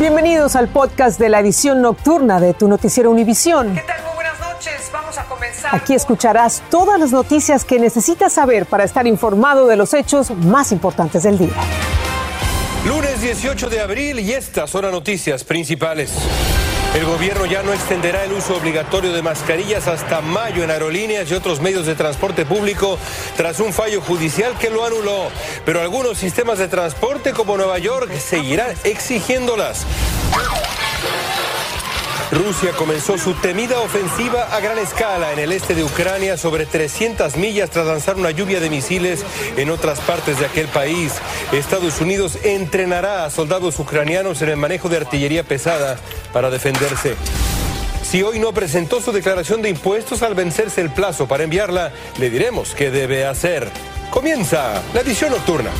Bienvenidos al podcast de la edición nocturna de tu noticiero Univisión. ¿Qué tal? Muy buenas noches. Vamos a comenzar. Aquí escucharás todas las noticias que necesitas saber para estar informado de los hechos más importantes del día. Lunes 18 de abril y estas son las noticias principales. El gobierno ya no extenderá el uso obligatorio de mascarillas hasta mayo en aerolíneas y otros medios de transporte público tras un fallo judicial que lo anuló. Pero algunos sistemas de transporte como Nueva York seguirán exigiéndolas. Rusia comenzó su temida ofensiva a gran escala en el este de Ucrania sobre 300 millas tras lanzar una lluvia de misiles en otras partes de aquel país. Estados Unidos entrenará a soldados ucranianos en el manejo de artillería pesada para defenderse. Si hoy no presentó su declaración de impuestos al vencerse el plazo para enviarla, le diremos qué debe hacer. Comienza la edición nocturna.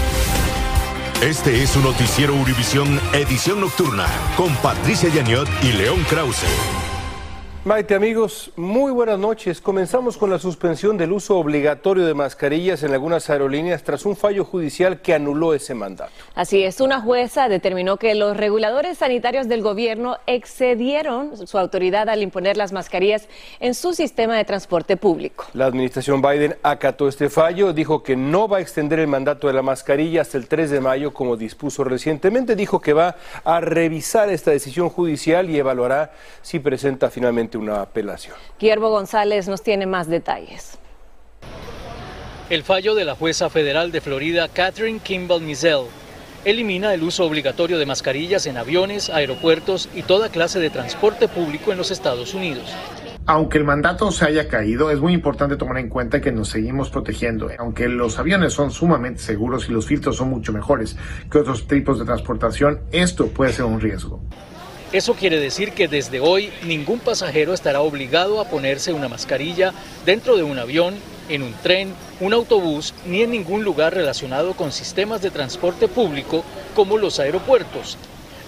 Este es su noticiero Univisión Edición Nocturna con Patricia Yaniot y León Krause. Maite amigos, muy buenas noches. Comenzamos con la suspensión del uso obligatorio de mascarillas en algunas aerolíneas tras un fallo judicial que anuló ese mandato. Así es, una jueza determinó que los reguladores sanitarios del gobierno excedieron su autoridad al imponer las mascarillas en su sistema de transporte público. La administración Biden acató este fallo, dijo que no va a extender el mandato de la mascarilla hasta el 3 de mayo como dispuso recientemente, dijo que va a revisar esta decisión judicial y evaluará si presenta finalmente una apelación. Guillermo González nos tiene más detalles. El fallo de la jueza federal de Florida, Catherine Kimball Mizell, elimina el uso obligatorio de mascarillas en aviones, aeropuertos y toda clase de transporte público en los Estados Unidos. Aunque el mandato se haya caído, es muy importante tomar en cuenta que nos seguimos protegiendo. Aunque los aviones son sumamente seguros y los filtros son mucho mejores que otros tipos de transportación, esto puede ser un riesgo. Eso quiere decir que desde hoy ningún pasajero estará obligado a ponerse una mascarilla dentro de un avión, en un tren, un autobús ni en ningún lugar relacionado con sistemas de transporte público como los aeropuertos.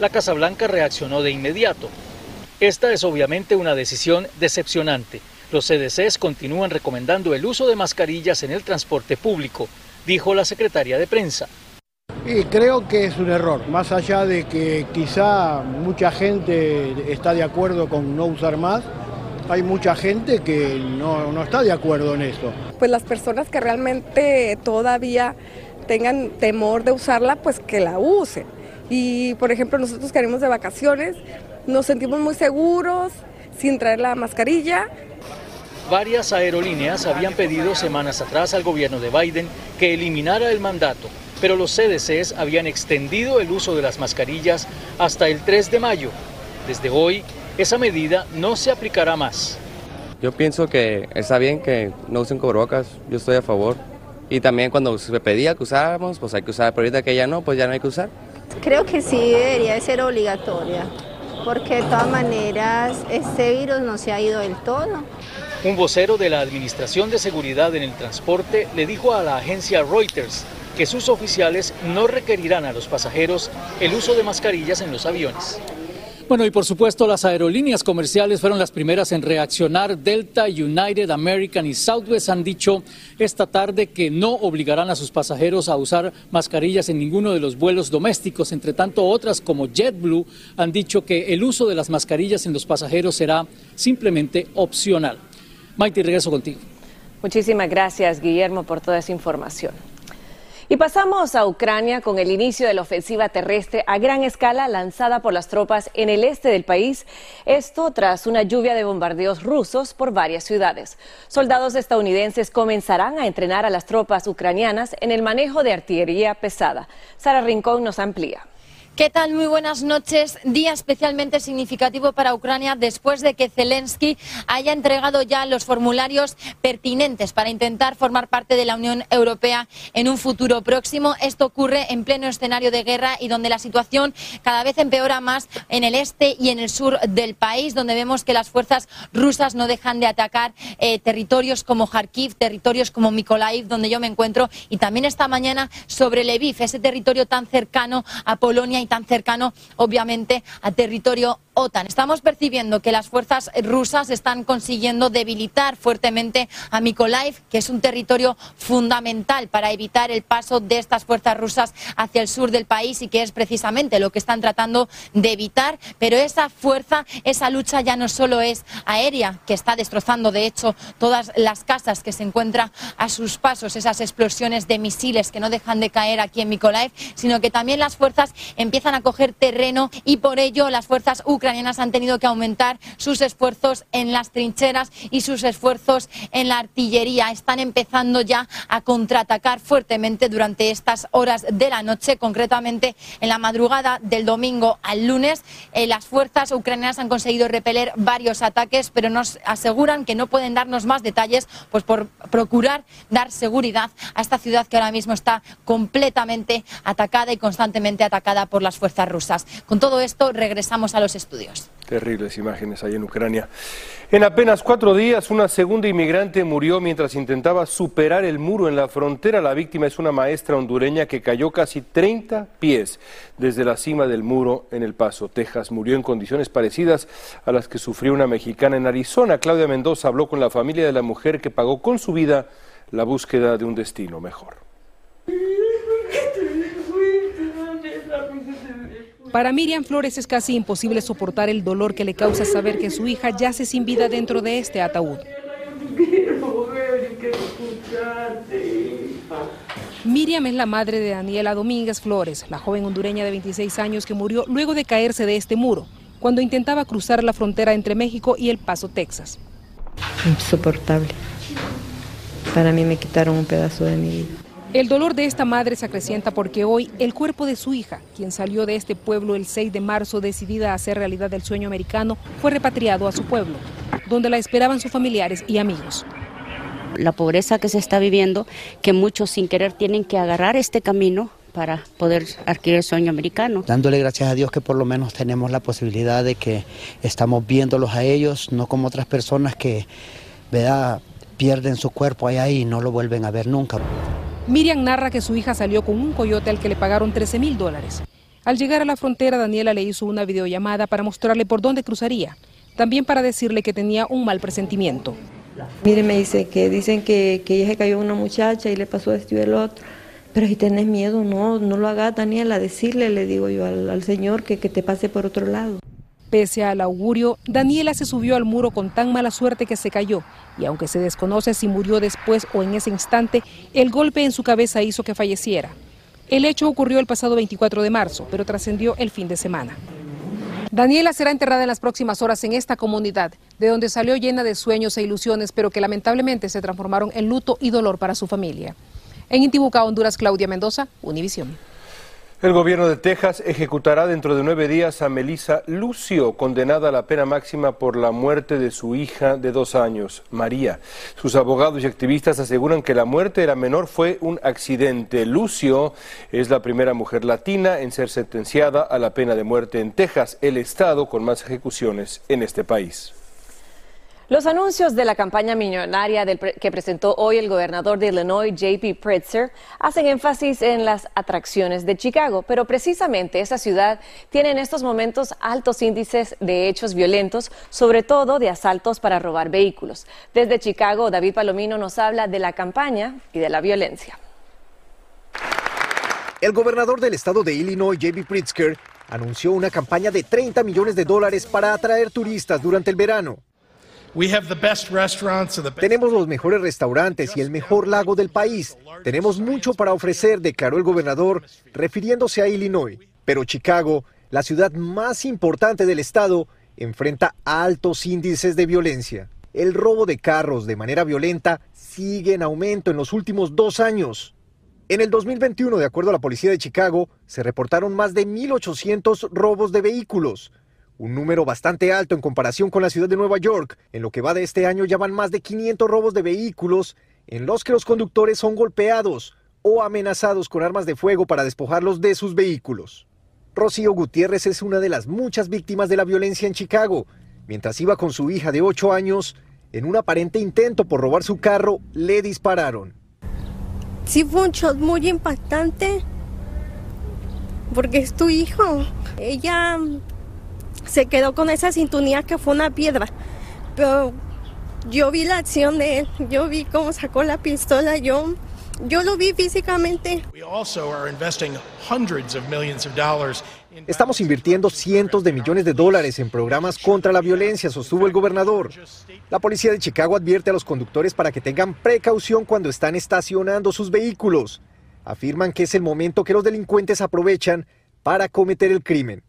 La Casa Blanca reaccionó de inmediato. Esta es obviamente una decisión decepcionante. Los CDCs continúan recomendando el uso de mascarillas en el transporte público, dijo la secretaria de prensa. Y creo que es un error, más allá de que quizá mucha gente está de acuerdo con no usar más, hay mucha gente que no, no está de acuerdo en eso. Pues las personas que realmente todavía tengan temor de usarla, pues que la usen. Y por ejemplo, nosotros que venimos de vacaciones, nos sentimos muy seguros sin traer la mascarilla. Varias aerolíneas habían pedido semanas atrás al gobierno de Biden que eliminara el mandato pero los CDCs habían extendido el uso de las mascarillas hasta el 3 de mayo. Desde hoy, esa medida no se aplicará más. Yo pienso que está bien que no usen cubrebocas, yo estoy a favor. Y también cuando se pedía que usáramos, pues hay que usar, pero ahorita que ya no, pues ya no hay que usar. Creo que sí debería de ser obligatoria, porque de todas maneras este virus no se ha ido del todo. Un vocero de la Administración de Seguridad en el Transporte le dijo a la agencia Reuters que sus oficiales no requerirán a los pasajeros el uso de mascarillas en los aviones. Bueno, y por supuesto las aerolíneas comerciales fueron las primeras en reaccionar. Delta, United, American y Southwest han dicho esta tarde que no obligarán a sus pasajeros a usar mascarillas en ninguno de los vuelos domésticos. Entre tanto, otras como JetBlue han dicho que el uso de las mascarillas en los pasajeros será simplemente opcional. Maite, regreso contigo. Muchísimas gracias, Guillermo, por toda esa información. Y pasamos a Ucrania con el inicio de la ofensiva terrestre a gran escala lanzada por las tropas en el este del país. Esto tras una lluvia de bombardeos rusos por varias ciudades. Soldados estadounidenses comenzarán a entrenar a las tropas ucranianas en el manejo de artillería pesada. Sara Rincón nos amplía. ¿Qué tal? Muy buenas noches. Día especialmente significativo para Ucrania después de que Zelensky haya entregado ya los formularios pertinentes para intentar formar parte de la Unión Europea en un futuro próximo. Esto ocurre en pleno escenario de guerra y donde la situación cada vez empeora más en el este y en el sur del país, donde vemos que las fuerzas rusas no dejan de atacar eh, territorios como Kharkiv, territorios como Mykolaiv, donde yo me encuentro, y también esta mañana sobre Lviv, ese territorio tan cercano a Polonia y tan cercano, obviamente, a territorio OTAN. Estamos percibiendo que las fuerzas rusas están consiguiendo debilitar fuertemente a Mykolaiv, que es un territorio fundamental para evitar el paso de estas fuerzas rusas hacia el sur del país y que es precisamente lo que están tratando de evitar. Pero esa fuerza, esa lucha ya no solo es aérea, que está destrozando de hecho todas las casas que se encuentran a sus pasos, esas explosiones de misiles que no dejan de caer aquí en Mykolaiv, sino que también las fuerzas a coger terreno y por ello las fuerzas ucranianas han tenido que aumentar sus esfuerzos en las trincheras y sus esfuerzos en la artillería. Están empezando ya a contraatacar fuertemente durante estas horas de la noche, concretamente en la madrugada del domingo al lunes. Eh, las fuerzas ucranianas han conseguido repeler varios ataques, pero nos aseguran que no pueden darnos más detalles, pues por procurar dar seguridad a esta ciudad que ahora mismo está completamente atacada y constantemente atacada por las fuerzas rusas. Con todo esto regresamos a los estudios. Terribles imágenes ahí en Ucrania. En apenas cuatro días, una segunda inmigrante murió mientras intentaba superar el muro en la frontera. La víctima es una maestra hondureña que cayó casi 30 pies desde la cima del muro en El Paso, Texas. Murió en condiciones parecidas a las que sufrió una mexicana en Arizona. Claudia Mendoza habló con la familia de la mujer que pagó con su vida la búsqueda de un destino mejor. Para Miriam Flores es casi imposible soportar el dolor que le causa saber que su hija yace sin vida dentro de este ataúd. Miriam es la madre de Daniela Domínguez Flores, la joven hondureña de 26 años que murió luego de caerse de este muro, cuando intentaba cruzar la frontera entre México y El Paso, Texas. Insoportable. Para mí me quitaron un pedazo de mi vida. El dolor de esta madre se acrecienta porque hoy el cuerpo de su hija, quien salió de este pueblo el 6 de marzo decidida a hacer realidad el sueño americano, fue repatriado a su pueblo, donde la esperaban sus familiares y amigos. La pobreza que se está viviendo, que muchos sin querer tienen que agarrar este camino para poder adquirir el sueño americano. Dándole gracias a Dios que por lo menos tenemos la posibilidad de que estamos viéndolos a ellos, no como otras personas que ¿verdad? pierden su cuerpo allá y no lo vuelven a ver nunca. Miriam narra que su hija salió con un coyote al que le pagaron 13 mil dólares. Al llegar a la frontera, Daniela le hizo una videollamada para mostrarle por dónde cruzaría, también para decirle que tenía un mal presentimiento. Mire, me dice que dicen que, que ella se cayó una muchacha y le pasó esto y el otro. Pero si tenés miedo, no, no lo hagas, Daniela, decirle, le digo yo al, al Señor que, que te pase por otro lado. Pese al augurio, Daniela se subió al muro con tan mala suerte que se cayó, y aunque se desconoce si murió después o en ese instante, el golpe en su cabeza hizo que falleciera. El hecho ocurrió el pasado 24 de marzo, pero trascendió el fin de semana. Daniela será enterrada en las próximas horas en esta comunidad, de donde salió llena de sueños e ilusiones, pero que lamentablemente se transformaron en luto y dolor para su familia. En Intibucá, Honduras, Claudia Mendoza, Univisión. El gobierno de Texas ejecutará dentro de nueve días a Melissa Lucio, condenada a la pena máxima por la muerte de su hija de dos años, María. Sus abogados y activistas aseguran que la muerte de la menor fue un accidente. Lucio es la primera mujer latina en ser sentenciada a la pena de muerte en Texas, el estado con más ejecuciones en este país. Los anuncios de la campaña millonaria que presentó hoy el gobernador de Illinois, JP Pritzker, hacen énfasis en las atracciones de Chicago, pero precisamente esa ciudad tiene en estos momentos altos índices de hechos violentos, sobre todo de asaltos para robar vehículos. Desde Chicago, David Palomino nos habla de la campaña y de la violencia. El gobernador del estado de Illinois, JP Pritzker, anunció una campaña de 30 millones de dólares para atraer turistas durante el verano. Tenemos los mejores restaurantes y el mejor lago del país. Tenemos mucho para ofrecer, declaró el gobernador, refiriéndose a Illinois. Pero Chicago, la ciudad más importante del estado, enfrenta altos índices de violencia. El robo de carros de manera violenta sigue en aumento en los últimos dos años. En el 2021, de acuerdo a la policía de Chicago, se reportaron más de 1.800 robos de vehículos, un número bastante alto en comparación con la ciudad de Nueva York. En lo que va de este año ya van más de 500 robos de vehículos en los que los conductores son golpeados o amenazados con armas de fuego para despojarlos de sus vehículos. Rocío Gutiérrez es una de las muchas víctimas de la violencia en Chicago. Mientras iba con su hija de 8 años, en un aparente intento por robar su carro, le dispararon. Sí, fue un shot muy impactante, porque es tu hijo. Ella se quedó con esa sintonía que fue una piedra. Pero yo vi la acción de él, yo vi cómo sacó la pistola, yo, yo lo vi físicamente. Estamos invirtiendo cientos de millones de dólares en programas contra la violencia, sostuvo el gobernador. La policía de Chicago advierte a los conductores para que tengan precaución cuando están estacionando sus vehículos. Afirman que es el momento que los delincuentes aprovechan para cometer el crimen.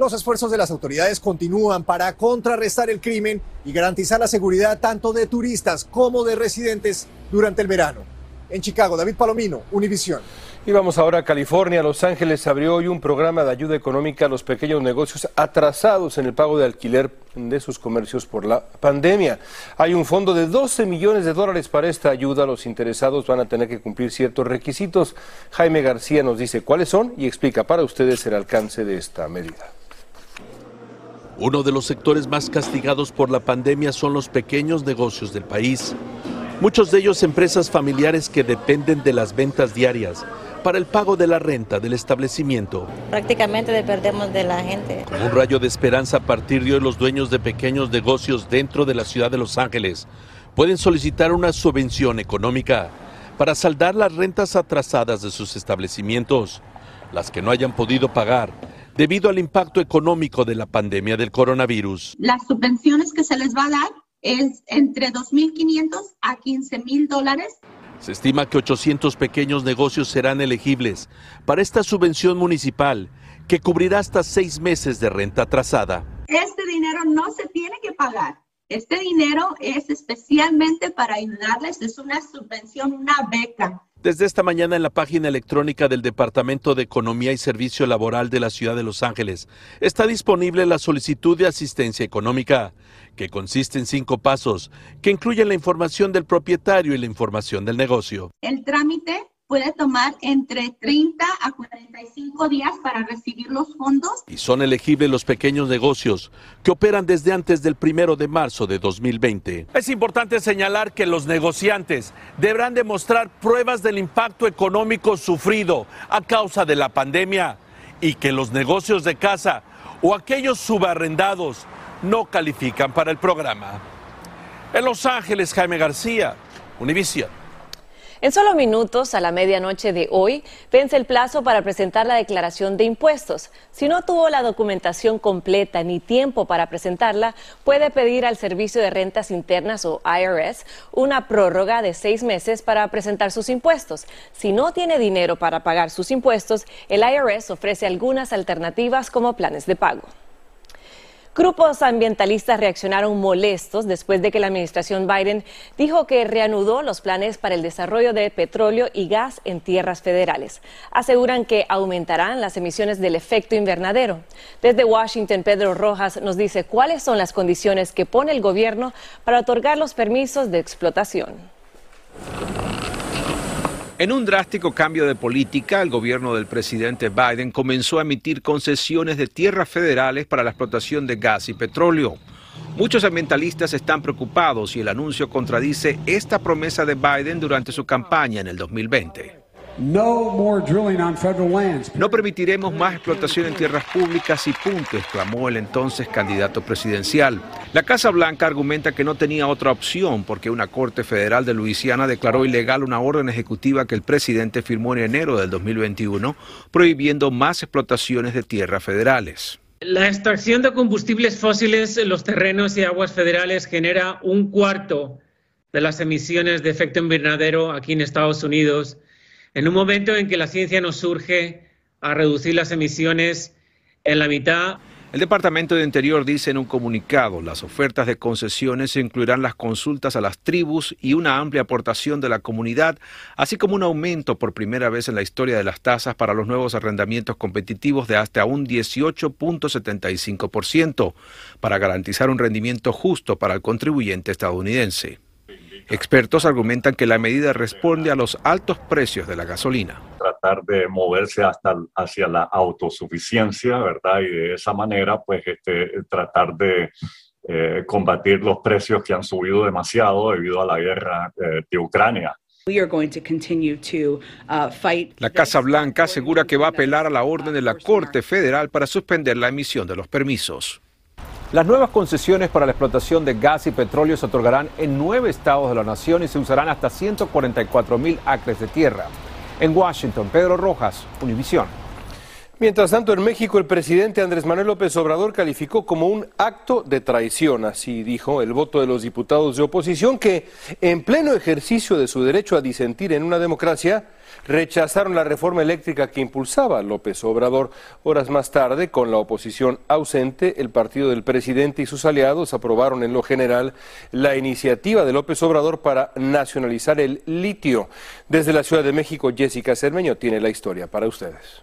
Los esfuerzos de las autoridades continúan para contrarrestar el crimen y garantizar la seguridad tanto de turistas como de residentes durante el verano. En Chicago, David Palomino, Univisión. Y vamos ahora a California. Los Ángeles abrió hoy un programa de ayuda económica a los pequeños negocios atrasados en el pago de alquiler de sus comercios por la pandemia. Hay un fondo de 12 millones de dólares para esta ayuda. Los interesados van a tener que cumplir ciertos requisitos. Jaime García nos dice cuáles son y explica para ustedes el alcance de esta medida. Uno de los sectores más castigados por la pandemia son los pequeños negocios del país. Muchos de ellos empresas familiares que dependen de las ventas diarias para el pago de la renta del establecimiento. Prácticamente dependemos de la gente. Con un rayo de esperanza a partir de hoy los dueños de pequeños negocios dentro de la ciudad de Los Ángeles pueden solicitar una subvención económica para saldar las rentas atrasadas de sus establecimientos, las que no hayan podido pagar debido al impacto económico de la pandemia del coronavirus. Las subvenciones que se les va a dar es entre 2.500 a 15.000 dólares. Se estima que 800 pequeños negocios serán elegibles para esta subvención municipal que cubrirá hasta seis meses de renta atrasada. Este dinero no se tiene que pagar. Este dinero es especialmente para ayudarles, es una subvención, una beca. Desde esta mañana en la página electrónica del Departamento de Economía y Servicio Laboral de la Ciudad de Los Ángeles está disponible la solicitud de asistencia económica, que consiste en cinco pasos, que incluyen la información del propietario y la información del negocio. El trámite puede tomar entre 30 a 45 días para recibir los fondos. Y son elegibles los pequeños negocios que operan desde antes del primero de marzo de 2020. Es importante señalar que los negociantes deberán demostrar pruebas del impacto económico sufrido a causa de la pandemia y que los negocios de casa o aquellos subarrendados no califican para el programa. En Los Ángeles, Jaime García, Univision. En solo minutos, a la medianoche de hoy, vence el plazo para presentar la declaración de impuestos. Si no tuvo la documentación completa ni tiempo para presentarla, puede pedir al Servicio de Rentas Internas o IRS una prórroga de seis meses para presentar sus impuestos. Si no tiene dinero para pagar sus impuestos, el IRS ofrece algunas alternativas como planes de pago. Grupos ambientalistas reaccionaron molestos después de que la administración Biden dijo que reanudó los planes para el desarrollo de petróleo y gas en tierras federales. Aseguran que aumentarán las emisiones del efecto invernadero. Desde Washington, Pedro Rojas nos dice cuáles son las condiciones que pone el gobierno para otorgar los permisos de explotación. En un drástico cambio de política, el gobierno del presidente Biden comenzó a emitir concesiones de tierras federales para la explotación de gas y petróleo. Muchos ambientalistas están preocupados y el anuncio contradice esta promesa de Biden durante su campaña en el 2020. No permitiremos más explotación en tierras públicas y punto, exclamó el entonces candidato presidencial. La Casa Blanca argumenta que no tenía otra opción porque una corte federal de Luisiana declaró ilegal una orden ejecutiva que el presidente firmó en enero del 2021 prohibiendo más explotaciones de tierras federales. La extracción de combustibles fósiles en los terrenos y aguas federales genera un cuarto de las emisiones de efecto invernadero aquí en Estados Unidos en un momento en que la ciencia nos surge a reducir las emisiones en la mitad. El Departamento de Interior dice en un comunicado, las ofertas de concesiones incluirán las consultas a las tribus y una amplia aportación de la comunidad, así como un aumento por primera vez en la historia de las tasas para los nuevos arrendamientos competitivos de hasta un 18.75%, para garantizar un rendimiento justo para el contribuyente estadounidense. Expertos argumentan que la medida responde a los altos precios de la gasolina. Tratar de moverse hasta hacia la autosuficiencia, ¿verdad? Y de esa manera, pues, este, tratar de eh, combatir los precios que han subido demasiado debido a la guerra eh, de Ucrania. Uh, la Casa Blanca asegura que va a apelar a la orden de la Corte Federal para suspender la emisión de los permisos. Las nuevas concesiones para la explotación de gas y petróleo se otorgarán en nueve estados de la nación y se usarán hasta 144 mil acres de tierra. En Washington, Pedro Rojas, Univisión. Mientras tanto, en México, el presidente Andrés Manuel López Obrador calificó como un acto de traición, así dijo, el voto de los diputados de oposición que, en pleno ejercicio de su derecho a disentir en una democracia, rechazaron la reforma eléctrica que impulsaba López Obrador. Horas más tarde, con la oposición ausente, el partido del presidente y sus aliados aprobaron en lo general la iniciativa de López Obrador para nacionalizar el litio. Desde la Ciudad de México, Jessica Cermeño tiene la historia para ustedes.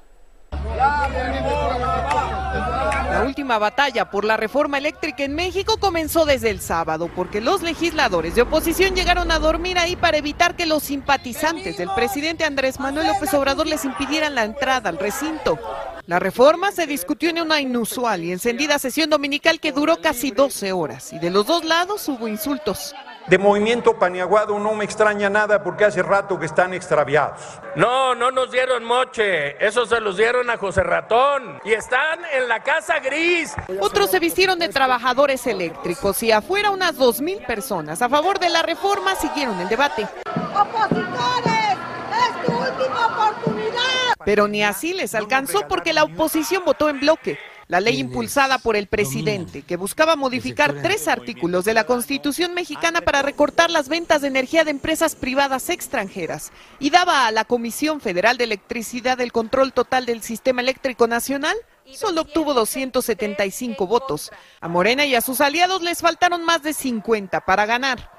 La última batalla por la reforma eléctrica en México comenzó desde el sábado, porque los legisladores de oposición llegaron a dormir ahí para evitar que los simpatizantes del presidente Andrés Manuel López Obrador les impidieran la entrada al recinto. La reforma se discutió en una inusual y encendida sesión dominical que duró casi 12 horas, y de los dos lados hubo insultos. De Movimiento Paniaguado no me extraña nada porque hace rato que están extraviados. No, no nos dieron moche, eso se los dieron a José Ratón y están en la Casa Gris. Otros se vistieron de trabajadores eléctricos y afuera unas dos mil personas a favor de la reforma siguieron el debate. ¡Opositores! ¡Es tu última oportunidad! Pero ni así les alcanzó porque la oposición votó en bloque. La ley impulsada por el presidente, que buscaba modificar tres artículos de la Constitución mexicana para recortar las ventas de energía de empresas privadas extranjeras y daba a la Comisión Federal de Electricidad el control total del sistema eléctrico nacional, solo obtuvo 275 votos. A Morena y a sus aliados les faltaron más de 50 para ganar.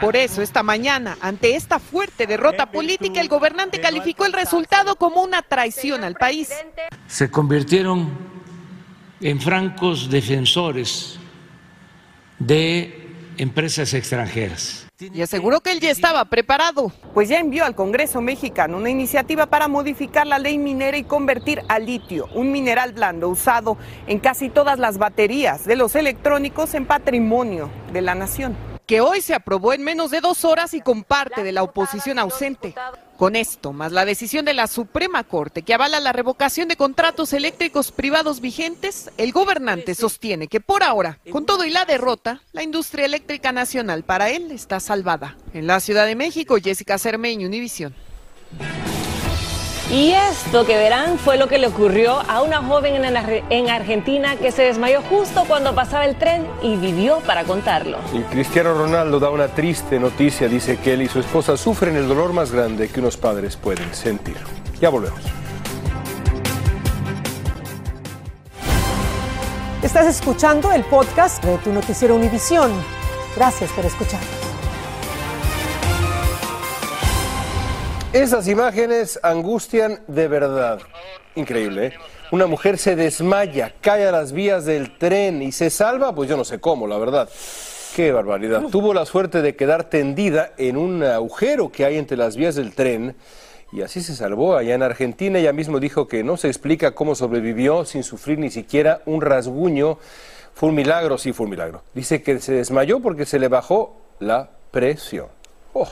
Por eso, esta mañana, ante esta fuerte derrota política, el gobernante calificó el resultado como una traición al país. Se convirtieron en francos defensores de empresas extranjeras. Y aseguró que él ya estaba preparado, pues ya envió al Congreso mexicano una iniciativa para modificar la ley minera y convertir a litio, un mineral blando usado en casi todas las baterías de los electrónicos, en patrimonio de la nación que hoy se aprobó en menos de dos horas y con parte de la oposición ausente. Con esto, más la decisión de la Suprema Corte que avala la revocación de contratos eléctricos privados vigentes, el gobernante sostiene que por ahora, con todo y la derrota, la industria eléctrica nacional para él está salvada. En la Ciudad de México, Jessica Cermeño, Univisión. Y esto que verán fue lo que le ocurrió a una joven en, Argentina que se desmayó justo cuando pasaba el tren y vivió para contarlo. Y Cristiano Ronaldo da una triste noticia, dice que él y su esposa sufren el dolor más grande que unos padres pueden sentir. Ya volvemos. Estás escuchando el podcast de tu noticiero Univisión. Gracias por escuchar. Esas imágenes angustian de verdad. Increíble, ¿eh? Una mujer se desmaya, cae a las vías del tren y se salva, pues yo no sé cómo, la verdad. Qué barbaridad. Tuvo la suerte de quedar tendida en un agujero que hay entre las vías del tren y así se salvó allá en Argentina. Ella mismo dijo que no se explica cómo sobrevivió sin sufrir ni siquiera un rasguño. Fue un milagro, sí, fue un milagro. Dice que se desmayó porque se le bajó la presión. Oh.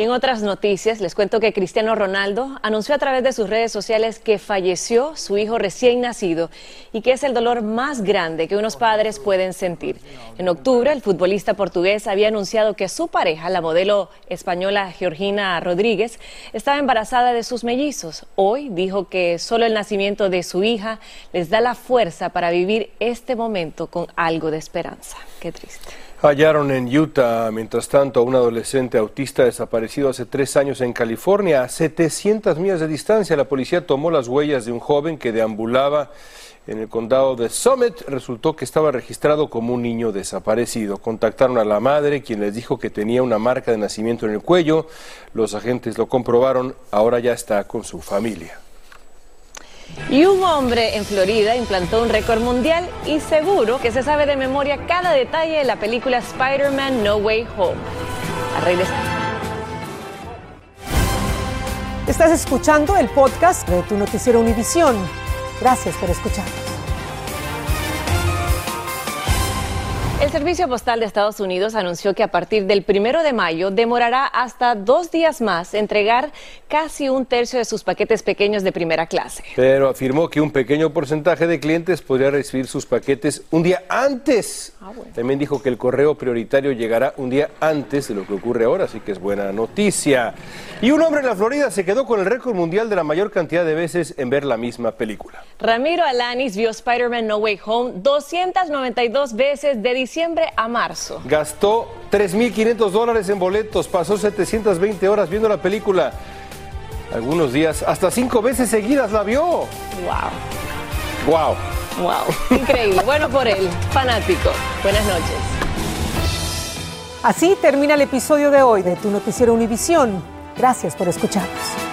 Y en otras noticias, les cuento que Cristiano Ronaldo anunció a través de sus redes sociales que falleció su hijo recién nacido y que es el dolor más grande que unos padres pueden sentir. En octubre, el futbolista portugués había anunciado que su pareja, la modelo española Georgina Rodríguez, estaba embarazada de sus mellizos. Hoy dijo que solo el nacimiento de su hija les da la fuerza para vivir este momento con algo de esperanza. Qué triste. Hallaron en Utah, mientras tanto, a un adolescente autista desaparecido hace tres años en California. A 700 millas de distancia, la policía tomó las huellas de un joven que deambulaba en el condado de Summit. Resultó que estaba registrado como un niño desaparecido. Contactaron a la madre, quien les dijo que tenía una marca de nacimiento en el cuello. Los agentes lo comprobaron. Ahora ya está con su familia. Y un hombre en Florida implantó un récord mundial y seguro que se sabe de memoria cada detalle de la película Spider-Man No Way Home. Estás escuchando el podcast de tu noticiero Univisión. Gracias por escuchar. El Servicio Postal de Estados Unidos anunció que a partir del primero de mayo demorará hasta dos días más entregar casi un tercio de sus paquetes pequeños de primera clase. Pero afirmó que un pequeño porcentaje de clientes podría recibir sus paquetes un día antes. También dijo que el correo prioritario llegará un día antes de lo que ocurre ahora, así que es buena noticia. Y un hombre en la Florida se quedó con el récord mundial de la mayor cantidad de veces en ver la misma película. Ramiro Alanis vio Spider-Man No Way Home 292 veces de diciembre a marzo. Gastó 3.500 dólares en boletos, pasó 720 horas viendo la película. Algunos días, hasta cinco veces seguidas la vio. ¡Wow! ¡Wow! ¡Wow! Increíble. bueno por él, fanático. Buenas noches. Así termina el episodio de hoy de Tu Noticiero Univisión. Gracias por escucharnos.